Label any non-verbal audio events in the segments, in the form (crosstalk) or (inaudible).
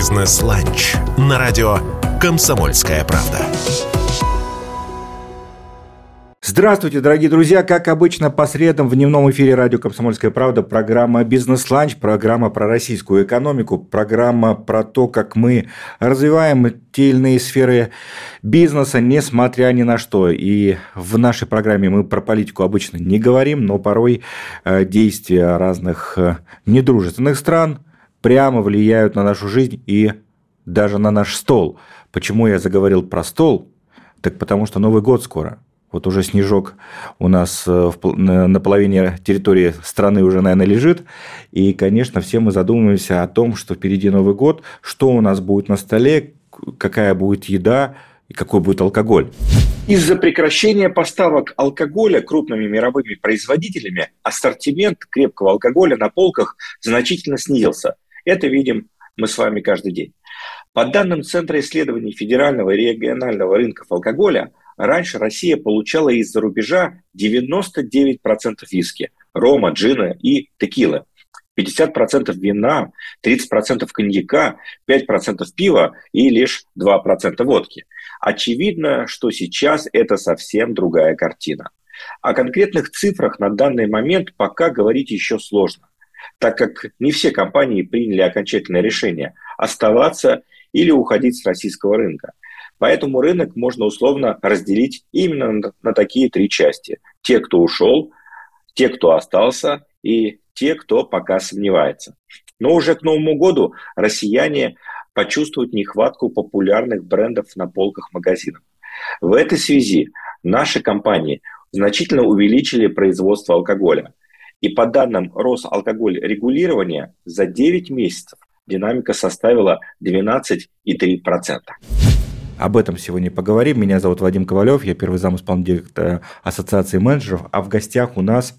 Бизнес-ланч на радио «Комсомольская правда». Здравствуйте, дорогие друзья! Как обычно, по средам в дневном эфире радио «Комсомольская правда» программа «Бизнес-ланч», программа про российскую экономику, программа про то, как мы развиваем те или иные сферы бизнеса, несмотря ни на что. И в нашей программе мы про политику обычно не говорим, но порой э, действия разных э, недружественных стран прямо влияют на нашу жизнь и даже на наш стол. Почему я заговорил про стол? Так потому что Новый год скоро – вот уже снежок у нас э, на половине территории страны уже, наверное, лежит. И, конечно, все мы задумываемся о том, что впереди Новый год, что у нас будет на столе, какая будет еда и какой будет алкоголь. Из-за прекращения поставок алкоголя крупными мировыми производителями ассортимент крепкого алкоголя на полках значительно снизился. Это видим мы с вами каждый день. По данным Центра исследований федерального и регионального рынков алкоголя, Раньше Россия получала из-за рубежа 99% виски, рома, джина и текилы. 50% вина, 30% коньяка, 5% пива и лишь 2% водки. Очевидно, что сейчас это совсем другая картина. О конкретных цифрах на данный момент пока говорить еще сложно, так как не все компании приняли окончательное решение оставаться или уходить с российского рынка. Поэтому рынок можно условно разделить именно на, такие три части. Те, кто ушел, те, кто остался, и те, кто пока сомневается. Но уже к Новому году россияне почувствуют нехватку популярных брендов на полках магазинов. В этой связи наши компании значительно увеличили производство алкоголя. И по данным Росалкоголь регулирования за 9 месяцев динамика составила 12,3%. Об этом сегодня поговорим. Меня зовут Вадим Ковалев, я первый зам директора Ассоциации менеджеров, а в гостях у нас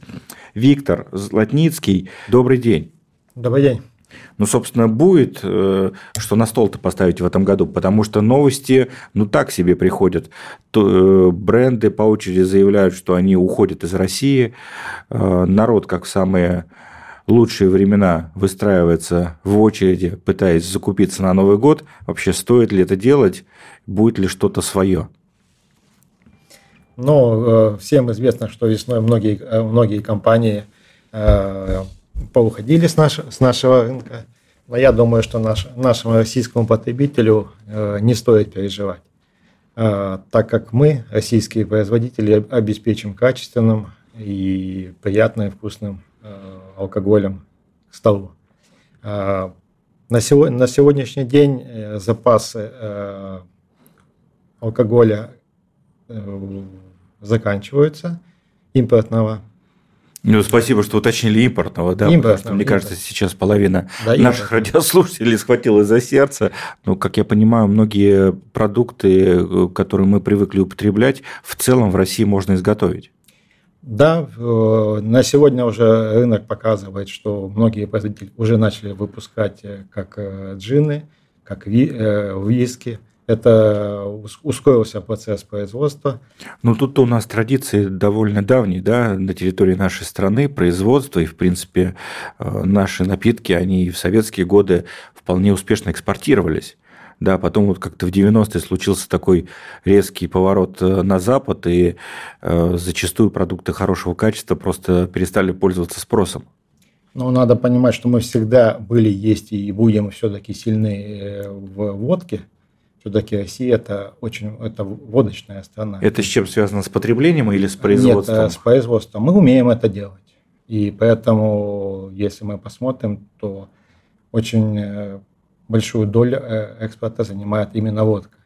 Виктор Златницкий. Добрый день. Добрый день. Ну, собственно, будет, э, что на стол-то поставить в этом году, потому что новости, ну, так себе приходят. Э, бренды по очереди заявляют, что они уходят из России. Э, народ, как в самые лучшие времена, выстраивается в очереди, пытаясь закупиться на Новый год. Вообще, стоит ли это делать? будет ли что-то свое? Ну, э, всем известно, что весной многие, многие компании э, поуходили с, наш, с нашего рынка. Но я думаю, что наш, нашему российскому потребителю не стоит переживать, так как мы, российские производители, обеспечим качественным и приятным и вкусным алкоголем к столу. На, сегодня, на сегодняшний день запасы алкоголя э, заканчиваются, импортного. Ну, спасибо, что уточнили импортного, да, импортного, потому что, мне импорт. кажется, сейчас половина да, наших радиослушателей схватилась за сердце. Ну, как я понимаю, многие продукты, э, которые мы привыкли употреблять, в целом в России можно изготовить. Да, на сегодня уже рынок показывает, что многие производители уже начали выпускать э, как джины, как виски – это ускорился процесс производства. Ну, тут у нас традиции довольно давние, да, на территории нашей страны, производство, и, в принципе, э, наши напитки, они в советские годы вполне успешно экспортировались. Да, потом вот как-то в 90-е случился такой резкий поворот э, на Запад, и э, зачастую продукты хорошего качества просто перестали пользоваться спросом. Но надо понимать, что мы всегда были, есть и будем все-таки сильны в водке – все-таки Россия это очень это водочная страна. Это с чем связано? С потреблением или с производством? Нет, с производством. Мы умеем это делать. И поэтому, если мы посмотрим, то очень э, большую долю э, экспорта занимает именно водка.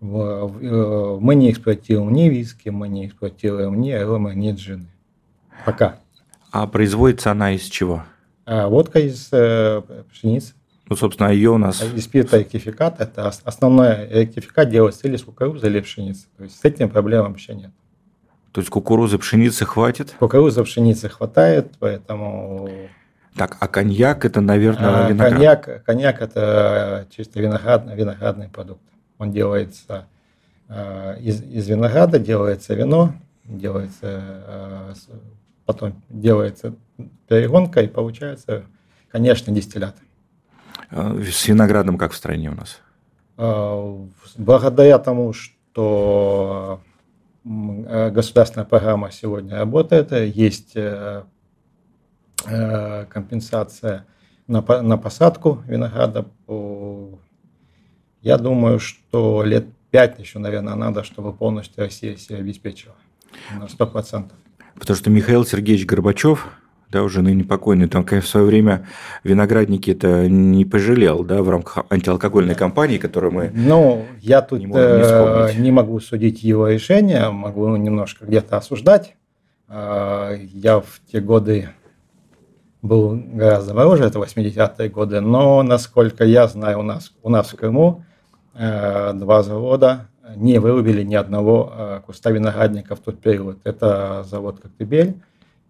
Э, мы не эксплуатируем ни виски, мы не эксплуатируем ни аромы, ни джины. Пока. А производится она из чего? Водка из пшеницы. Ну, собственно, ее у нас... Из ректификат – это основной ректификат делается или с кукурузы, или пшеницы. То есть с этим проблем вообще нет. То есть кукурузы, пшеницы хватит? Кукурузы, пшеницы хватает, поэтому... Так, а коньяк – это, наверное, а, виноград? Коньяк, коньяк – это чисто виноградный, виноградный продукт. Он делается из, из винограда, делается вино, делается, потом делается перегонка, и получается, конечно, дистиллят. А, с виноградом как в стране у нас? А, благодаря тому, что э, государственная программа сегодня работает, есть э, э, компенсация на, на посадку винограда. Я думаю, что лет пять еще, наверное, надо, чтобы полностью Россия себя обеспечила на 100%. Потому что Михаил Сергеевич Горбачев, да, уже ныне покойный, там, конечно, в свое время виноградники это не пожалел, да, в рамках антиалкогольной кампании, которую мы Ну, я тут не, не, не могу судить его решение, могу немножко где-то осуждать. А, я в те годы был гораздо моложе, это 80-е годы, но, насколько я знаю, у нас, у нас в Крыму э, два завода не вырубили ни одного э, куста виноградника в тот период. Это завод Коктебель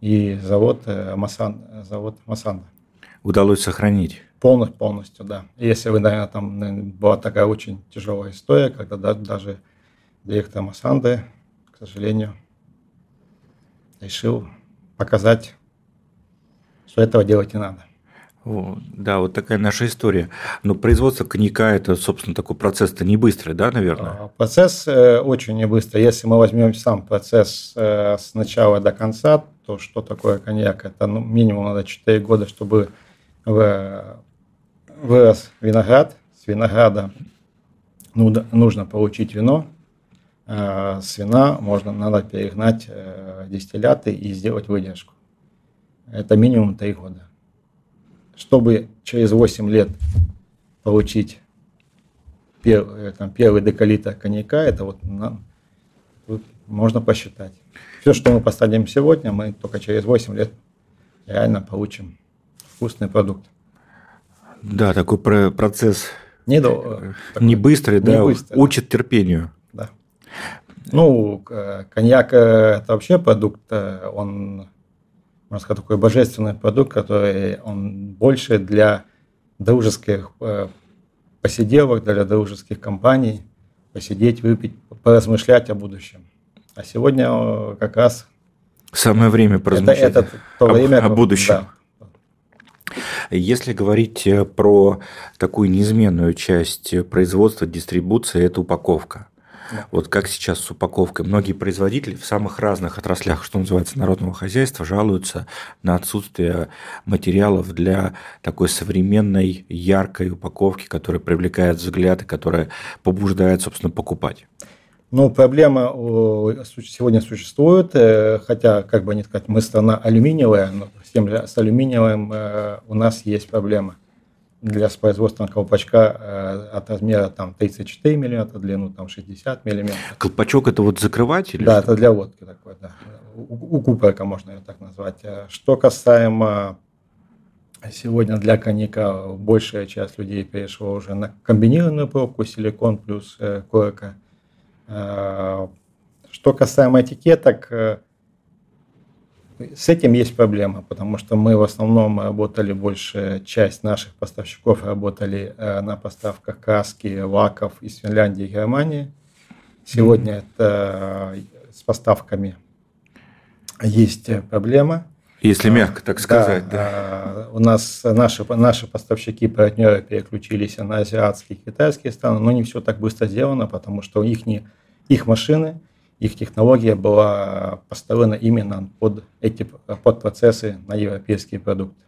и завод, э, Масан, завод Масанда. Удалось сохранить? Полностью, полностью, да. Если вы, наверное, там была такая очень тяжелая история, когда даже директор Масанды, к сожалению, решил показать что этого делать не надо. Да, вот такая наша история. Но производство коньяка – это, собственно, такой процесс-то не быстрый, да, наверное? А, процесс э, очень не быстрый. Если мы возьмем сам процесс э, с начала до конца, то что такое коньяк? Это ну, минимум надо 4 года, чтобы вырос виноград. С винограда нужно получить вино. А с вина можно, надо перегнать э, дистилляты и сделать выдержку это минимум 3 года. Чтобы через 8 лет получить первый, э, там, первый декалитр коньяка, это вот на, тут можно посчитать. Все, что мы посадим сегодня, мы только через 8 лет реально получим вкусный продукт. Да, такой процесс не, такой, не быстрый, не да, быстрый, учит да. терпению. Да. Ну, коньяк э, это вообще продукт, э, он можно сказать, такой божественный продукт, который он больше для дружеских э, посиделок, для дружеских компаний, посидеть, выпить, поразмышлять о будущем. А сегодня э, как раз самое время поразмышлять это, это то время, о, о будущем. Да. Если говорить э, про такую неизменную часть производства, дистрибуции, это упаковка. Да. Вот как сейчас с упаковкой. Многие производители в самых разных отраслях, что называется, народного хозяйства, жалуются на отсутствие материалов для такой современной, яркой упаковки, которая привлекает взгляд и которая побуждает, собственно, покупать. Ну, проблема сегодня существует, э, хотя, как бы они сказать, мы страна алюминиевая, но же, с алюминиевым э, у нас есть проблема для производства колпачка э, от размера там 34 мм, длину там 60 мм. Колпачок это вот закрывать или Да, что? это для водки такой, да. У, у купорка можно ее так назвать. Э, что касаемо сегодня для коньяка, большая часть людей перешла уже на комбинированную пробку силикон плюс э, корка. Э, что касаемо этикеток, с этим есть проблема, потому что мы в основном работали, большая часть наших поставщиков работали э, на поставках краски, лаков из Финляндии и Германии. Сегодня mm-hmm. это с поставками есть проблема. Если мягко так сказать, да. да. У нас наши, наши поставщики, партнеры переключились на азиатские, китайские страны, но не все так быстро сделано, потому что их, не, их машины – их технология была поставлена именно под эти под процессы на европейские продукты.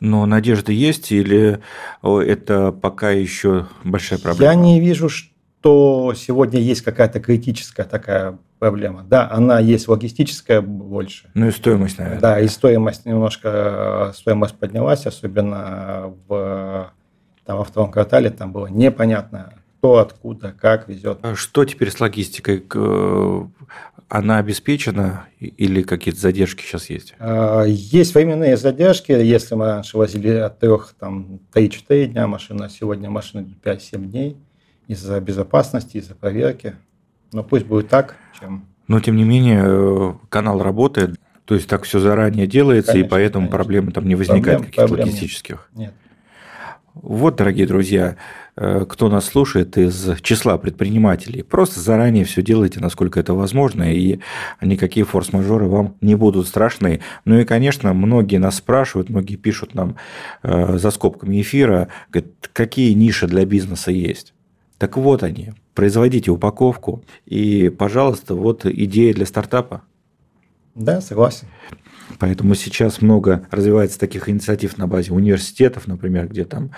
Но надежда есть или это пока еще большая проблема? Я не вижу, что сегодня есть какая-то критическая такая проблема. Да, она есть логистическая больше. Ну и стоимость, наверное. Да, и стоимость немножко, стоимость поднялась, особенно в, там, во втором квартале там было непонятно, кто, откуда, как везет. А что теперь с логистикой? Она обеспечена или какие-то задержки сейчас есть? А, есть временные задержки. Если мы раньше возили от 3, там, 3-4 дня машина, сегодня машина 5-7 дней из-за безопасности, из-за проверки. Но пусть будет так, чем... Но, тем не менее, э, канал работает, то есть так все заранее делается, конечно, и поэтому конечно. проблемы там не возникает каких-то логистических. Нет. Вот, дорогие друзья, э, кто нас слушает из числа предпринимателей, просто заранее все делайте, насколько это возможно, и никакие форс-мажоры вам не будут страшны. Ну и, конечно, многие нас спрашивают, многие пишут нам э, за скобками эфира, говорят, какие ниши для бизнеса есть. Так вот они, производите упаковку, и, пожалуйста, вот идея для стартапа. Да, согласен. Поэтому сейчас много развивается таких инициатив на базе университетов, например, где там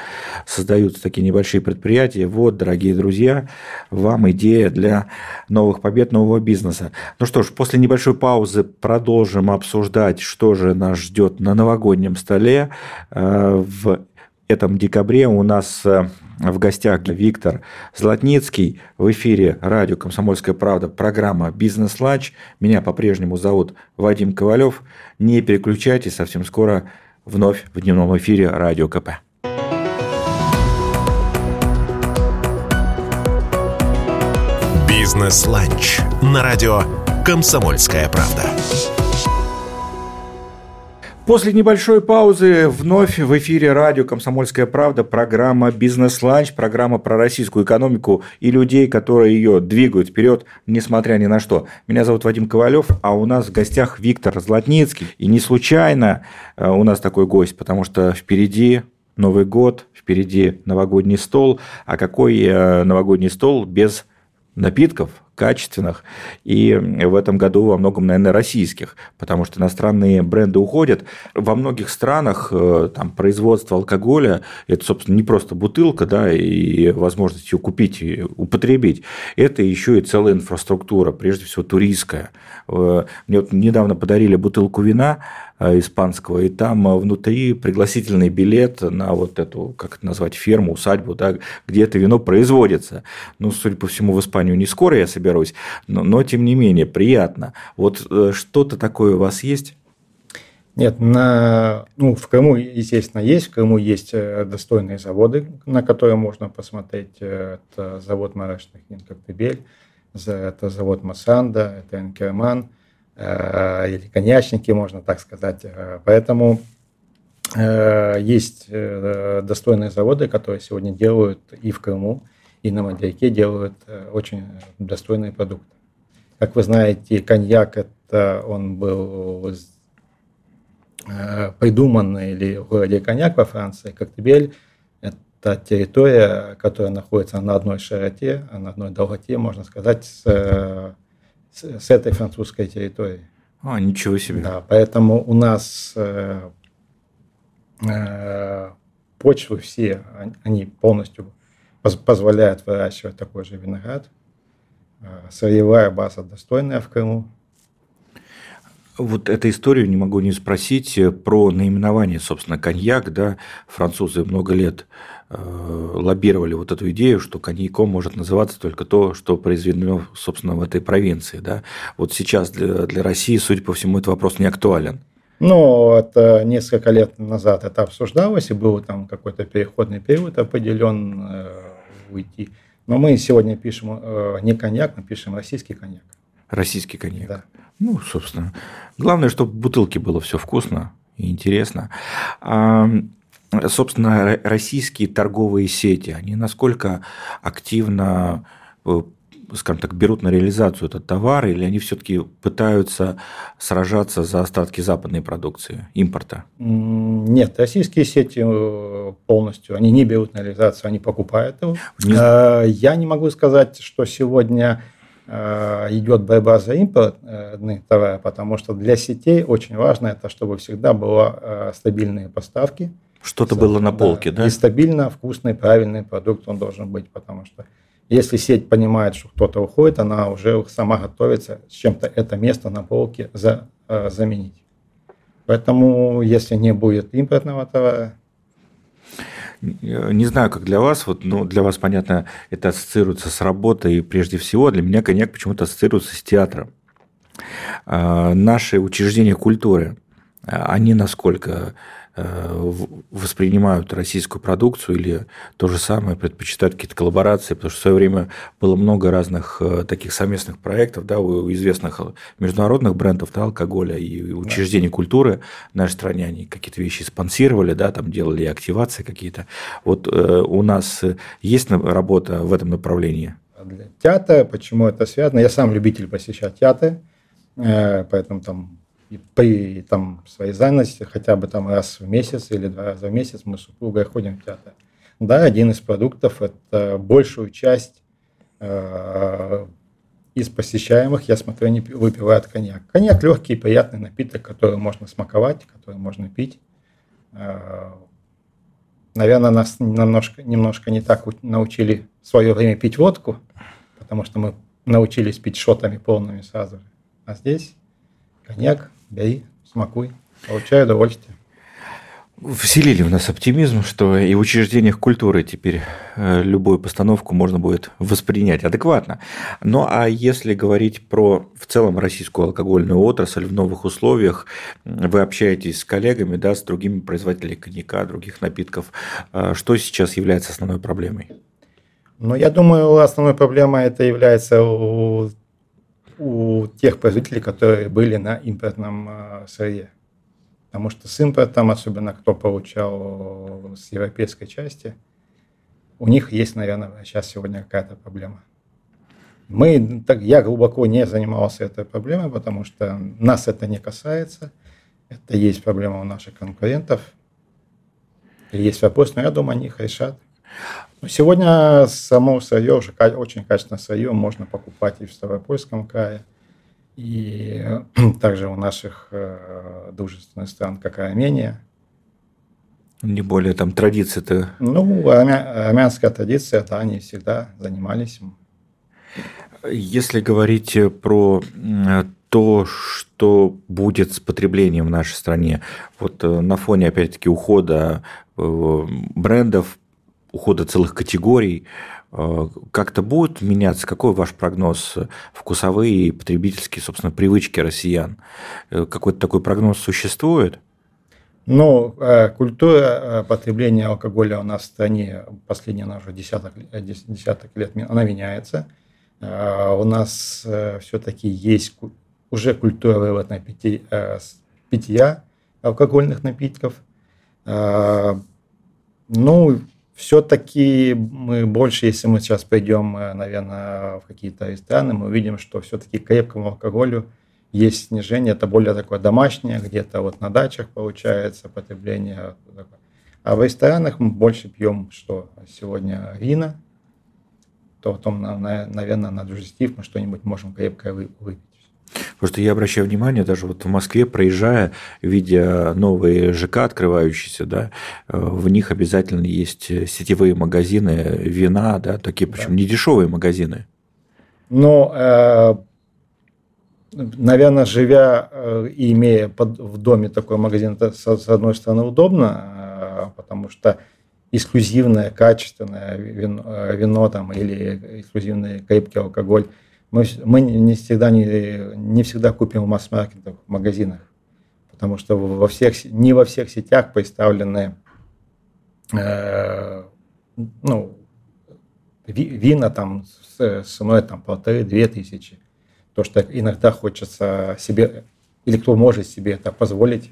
создаются такие небольшие предприятия. Вот, дорогие друзья, вам идея для новых побед, нового бизнеса. Ну что ж, после небольшой паузы продолжим обсуждать, что же нас ждет на новогоднем столе. Э, в этом декабре у нас э, в гостях Виктор Златницкий. В эфире радио «Комсомольская правда» программа «Бизнес-ланч». Меня по-прежнему зовут Вадим Ковалев. Не переключайтесь, совсем скоро вновь в дневном эфире радио КП. «Бизнес-ланч» на радио «Комсомольская правда». После небольшой паузы вновь в эфире радио «Комсомольская правда» программа «Бизнес-ланч», программа про российскую экономику и людей, которые ее двигают вперед, несмотря ни на что. Меня зовут Вадим Ковалев, а у нас в гостях Виктор Златницкий. И не случайно э, у нас такой гость, потому что впереди Новый год, впереди новогодний стол. А какой э, новогодний стол без напитков, качественных, и в этом году во многом, наверное, российских, потому что иностранные бренды уходят. Во многих странах э, там, производство алкоголя – это, собственно, не просто бутылка да, и возможность ее купить и употребить, это еще и целая инфраструктура, прежде всего туристская. Э, мне вот недавно подарили бутылку вина испанского, и там внутри пригласительный билет на вот эту, как это назвать, ферму, усадьбу, да, где это вино производится. Ну, судя по всему, в Испанию не скоро я соберусь, но, но тем не менее приятно. Вот э, что-то такое у вас есть? Нет, на, ну, в Крыму, естественно, есть. В Крыму есть достойные заводы, на которые можно посмотреть. Это завод марочных Коктебель, это завод Масанда, это Энкерман, э, или коньячники, можно так сказать. Э, поэтому э, есть достойные заводы, которые сегодня делают и в Крыму, и на материке делают очень достойные продукты. Как вы знаете, коньяк это он был придуман или в городе Коньяк во Франции, Коктебель та территория, которая находится на одной широте, на одной долготе, можно сказать, с, с, с этой французской территорией. А, ничего себе. Да, поэтому у нас э, э, почвы все, они полностью поз, позволяют выращивать такой же виноград. Э, сырьевая база достойная в Крыму. Вот эту историю не могу не спросить про наименование, собственно, коньяк, да, французы много лет Э, лоббировали вот эту идею, что коньяком может называться только то, что произведено, собственно, в этой провинции. Да? Вот сейчас для, для России, судя по всему, этот вопрос не актуален. Ну, это несколько лет назад это обсуждалось, и был там какой-то переходный период определен э, уйти. Но мы сегодня пишем э, не коньяк, мы пишем российский коньяк. Российский коньяк. Да. Ну, собственно. Главное, чтобы в бутылке было все вкусно и интересно. А, собственно, российские торговые сети, они насколько активно э, скажем так, берут на реализацию этот товар, или они все-таки пытаются сражаться за остатки западной продукции, импорта? Нет, российские сети э, полностью, они не берут на реализацию, они покупают его. Не... Э, я не могу сказать, что сегодня идет борьба за импортные товары, потому что для сетей очень важно это, чтобы всегда были стабильные поставки, что-то было на полке, да, да? И стабильно, вкусный, правильный продукт он должен быть, потому что если сеть понимает, что кто-то уходит, она уже сама готовится с чем-то это место на полке за, э, заменить. Поэтому, если не будет импортного товара, не знаю, как для вас, вот, ну, для вас, понятно, это ассоциируется с работой, и прежде всего для меня коньяк почему-то ассоциируется с театром. А, наши учреждения культуры, они насколько э, воспринимают российскую продукцию или то же самое предпочитают какие-то коллаборации, потому что в свое время было много разных э, таких совместных проектов, да, у известных международных брендов да, алкоголя и учреждений да. культуры в нашей стране, они какие-то вещи спонсировали, да, там делали активации какие-то. Вот у нас есть работа в этом направлении? Для театра, почему это связано? Я сам любитель посещать театры, поэтому там при там, своей занятости хотя бы там раз в месяц или два раза в месяц мы с супругой ходим в театр. Да, один из продуктов – это большую часть э, из посещаемых, я смотрю, они выпивают коньяк. Коньяк – легкий, приятный напиток, который можно смаковать, который можно пить. Э, наверное, нас немножко, немножко не так научили в свое время пить водку, потому что мы научились пить шотами полными сразу же. А здесь коньяк, бери, смакуй, получай удовольствие. Вселили в нас оптимизм, что и в учреждениях культуры теперь э, любую постановку можно будет воспринять адекватно. Ну а если говорить про в целом российскую алкогольную отрасль в новых условиях, вы общаетесь с коллегами, да, с другими производителями коньяка, других напитков, э, что сейчас является основной проблемой? Ну, я думаю, основной проблемой это является у у тех производителей, которые были на импортном э, сырье. Потому что с импортом, особенно кто получал с европейской части, у них есть, наверное, сейчас сегодня какая-то проблема. Мы, так, я глубоко не занимался этой проблемой, потому что нас это не касается. Это есть проблема у наших конкурентов. Есть вопрос, но я думаю, они их решат. Ну, сегодня само сырье, уже очень качественное сырье можно покупать и в Ставропольском крае, и (clears throat) также у наших э, дружественных стран, как Армения. Не более там традиции-то. Ну, армя, армянская традиция, да, они всегда занимались. Если говорить про то, что будет с потреблением в нашей стране, вот э, на фоне, опять-таки, ухода э, брендов ухода целых категорий, э, как-то будет меняться? Какой ваш прогноз вкусовые и потребительские, собственно, привычки россиян? Э, какой-то такой прогноз существует? Ну, э, культура потребления алкоголя у нас в стране последние уже десяток, десяток лет она меняется. У нас все-таки есть уже культура выводная питья алкогольных напитков. Ну, все-таки мы больше, если мы сейчас пойдем, э, наверное, в какие-то страны, мы увидим, что все-таки крепкому алкоголю есть снижение, это более такое домашнее, где-то вот на дачах получается потребление. А в ресторанах мы больше пьем, что сегодня вина, то потом, наверное, на диджестив мы что-нибудь можем крепкое выпить. Просто я обращаю внимание, даже вот в Москве, проезжая, видя новые ЖК открывающиеся, да, э, в них обязательно есть сетевые магазины вина, да, такие, причем да. не дешевые магазины. Но, э, наверное, живя э, и имея под, в доме такой магазин, это с одной стороны удобно, потому что эксклюзивное, качественное вино, вино там, или эксклюзивный крепкий алкоголь – мы, мы не всегда, не, не всегда купим в масс-маркетах, в магазинах, потому что во всех, не во всех сетях представлены э, ну, вина там с ценой там полторы-две тысячи. То, что иногда хочется себе, или кто может себе это позволить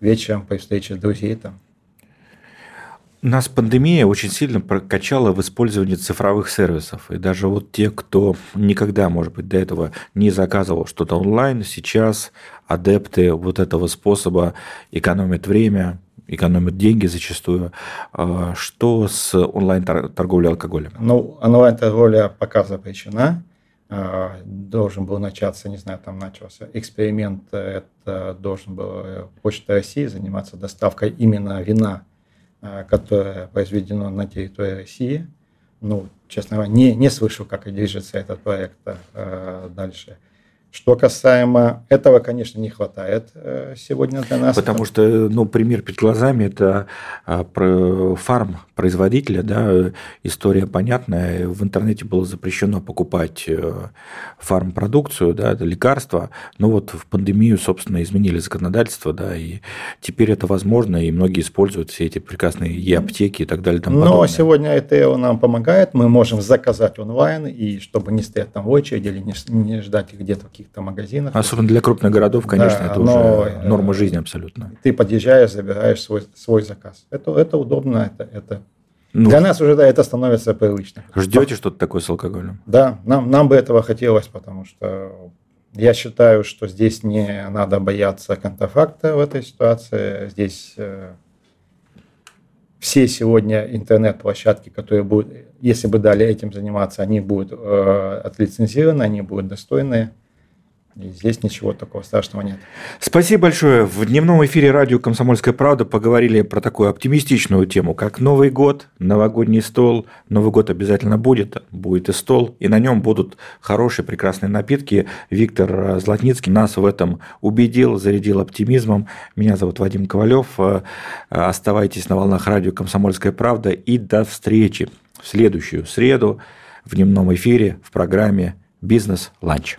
вечером при встрече друзей там, нас пандемия очень сильно прокачала в использовании цифровых сервисов. И даже вот те, кто никогда, может быть, до этого не заказывал что-то онлайн, сейчас адепты вот этого способа экономят время, экономят деньги зачастую. А что с онлайн-торговлей алкоголем? Ну, онлайн-торговля пока запрещена. А, должен был начаться, не знаю, там начался эксперимент, это должен был э, Почта России заниматься доставкой именно вина которое произведено на территории России. Ну, честно говоря, не, не слышал, как движется этот проект э, дальше. Что касаемо этого, конечно, не хватает э, сегодня для нас. Потому что, ну, пример перед глазами – это а, фарм производителя, да, история понятная. В интернете было запрещено покупать э, фармпродукцию, да, это лекарства. Но вот в пандемию, собственно, изменили законодательство, да, и теперь это возможно, и многие используют все эти прекрасные e-аптеки и так далее. Тому Но подобное. сегодня это нам помогает. Мы можем заказать онлайн, и чтобы не стоять там в очереди или не, не ждать где-то каких-то магазинах. Особенно для крупных городов, конечно, да, это но, уже норма жизни абсолютно. Ты подъезжаешь, забираешь свой, свой заказ. Это, это удобно, это, это ну, Для нас уже да, это становится привычным. Ждете что-то такое с алкоголем? Да, нам, нам бы этого хотелось, потому что я считаю, что здесь не надо бояться контрафакта в этой ситуации. Здесь э, все сегодня интернет-площадки, которые будут, если бы дали этим заниматься, они будут э, отлицензированы, они будут достойные. И здесь ничего такого страшного нет. Спасибо большое. В дневном эфире радио «Комсомольская правда» поговорили про такую оптимистичную тему, как Новый год, новогодний стол. Новый год обязательно будет, будет и стол, и на нем будут хорошие, прекрасные напитки. Виктор Златницкий нас в этом убедил, зарядил оптимизмом. Меня зовут Вадим Ковалев. Оставайтесь на волнах радио «Комсомольская правда» и до встречи в следующую среду в дневном эфире в программе «Бизнес-ланч».